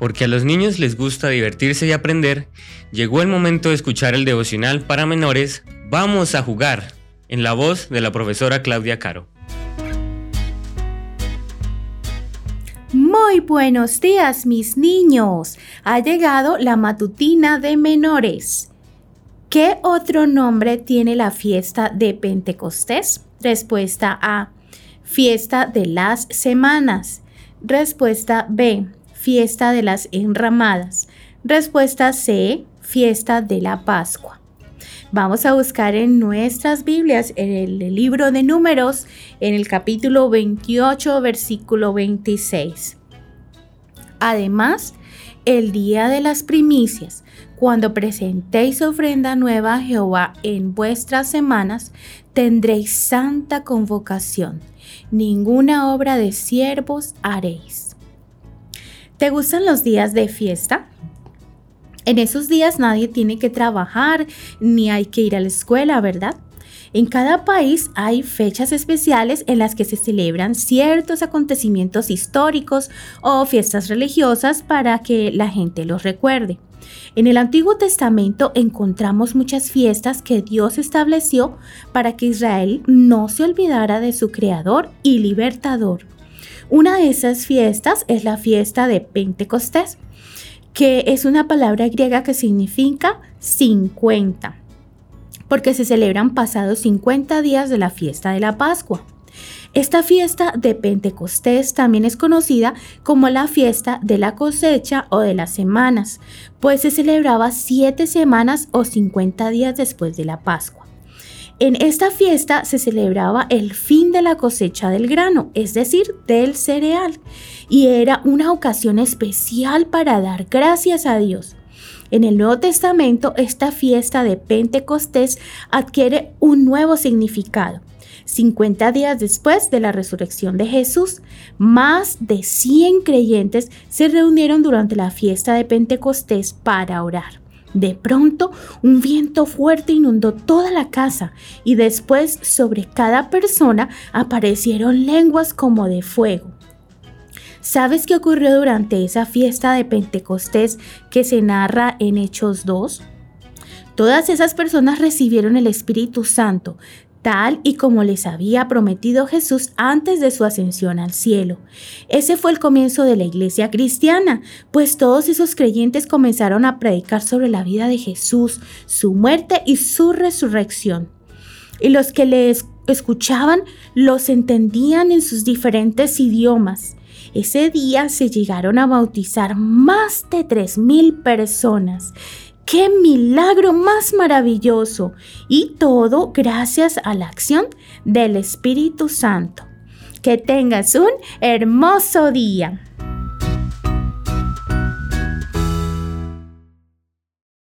porque a los niños les gusta divertirse y aprender, llegó el momento de escuchar el devocional para menores Vamos a jugar, en la voz de la profesora Claudia Caro. Muy buenos días mis niños. Ha llegado la matutina de menores. ¿Qué otro nombre tiene la fiesta de Pentecostés? Respuesta A. Fiesta de las semanas. Respuesta B. Fiesta de las enramadas. Respuesta C. Fiesta de la Pascua. Vamos a buscar en nuestras Biblias, en el libro de números, en el capítulo 28, versículo 26. Además, el día de las primicias, cuando presentéis ofrenda nueva a Jehová en vuestras semanas, tendréis santa convocación. Ninguna obra de siervos haréis. ¿Te gustan los días de fiesta? En esos días nadie tiene que trabajar ni hay que ir a la escuela, ¿verdad? En cada país hay fechas especiales en las que se celebran ciertos acontecimientos históricos o fiestas religiosas para que la gente los recuerde. En el Antiguo Testamento encontramos muchas fiestas que Dios estableció para que Israel no se olvidara de su Creador y Libertador. Una de esas fiestas es la fiesta de Pentecostés que es una palabra griega que significa 50, porque se celebran pasados 50 días de la fiesta de la Pascua. Esta fiesta de Pentecostés también es conocida como la fiesta de la cosecha o de las semanas, pues se celebraba siete semanas o 50 días después de la Pascua. En esta fiesta se celebraba el fin de la cosecha del grano, es decir, del cereal, y era una ocasión especial para dar gracias a Dios. En el Nuevo Testamento, esta fiesta de Pentecostés adquiere un nuevo significado. 50 días después de la resurrección de Jesús, más de 100 creyentes se reunieron durante la fiesta de Pentecostés para orar. De pronto, un viento fuerte inundó toda la casa y después sobre cada persona aparecieron lenguas como de fuego. ¿Sabes qué ocurrió durante esa fiesta de Pentecostés que se narra en Hechos 2? Todas esas personas recibieron el Espíritu Santo, tal y como les había prometido Jesús antes de su ascensión al cielo. Ese fue el comienzo de la iglesia cristiana, pues todos esos creyentes comenzaron a predicar sobre la vida de Jesús, su muerte y su resurrección. Y los que les escuchaban los entendían en sus diferentes idiomas. Ese día se llegaron a bautizar más de 3.000 personas ¡Qué milagro más maravilloso! Y todo gracias a la acción del Espíritu Santo. Que tengas un hermoso día.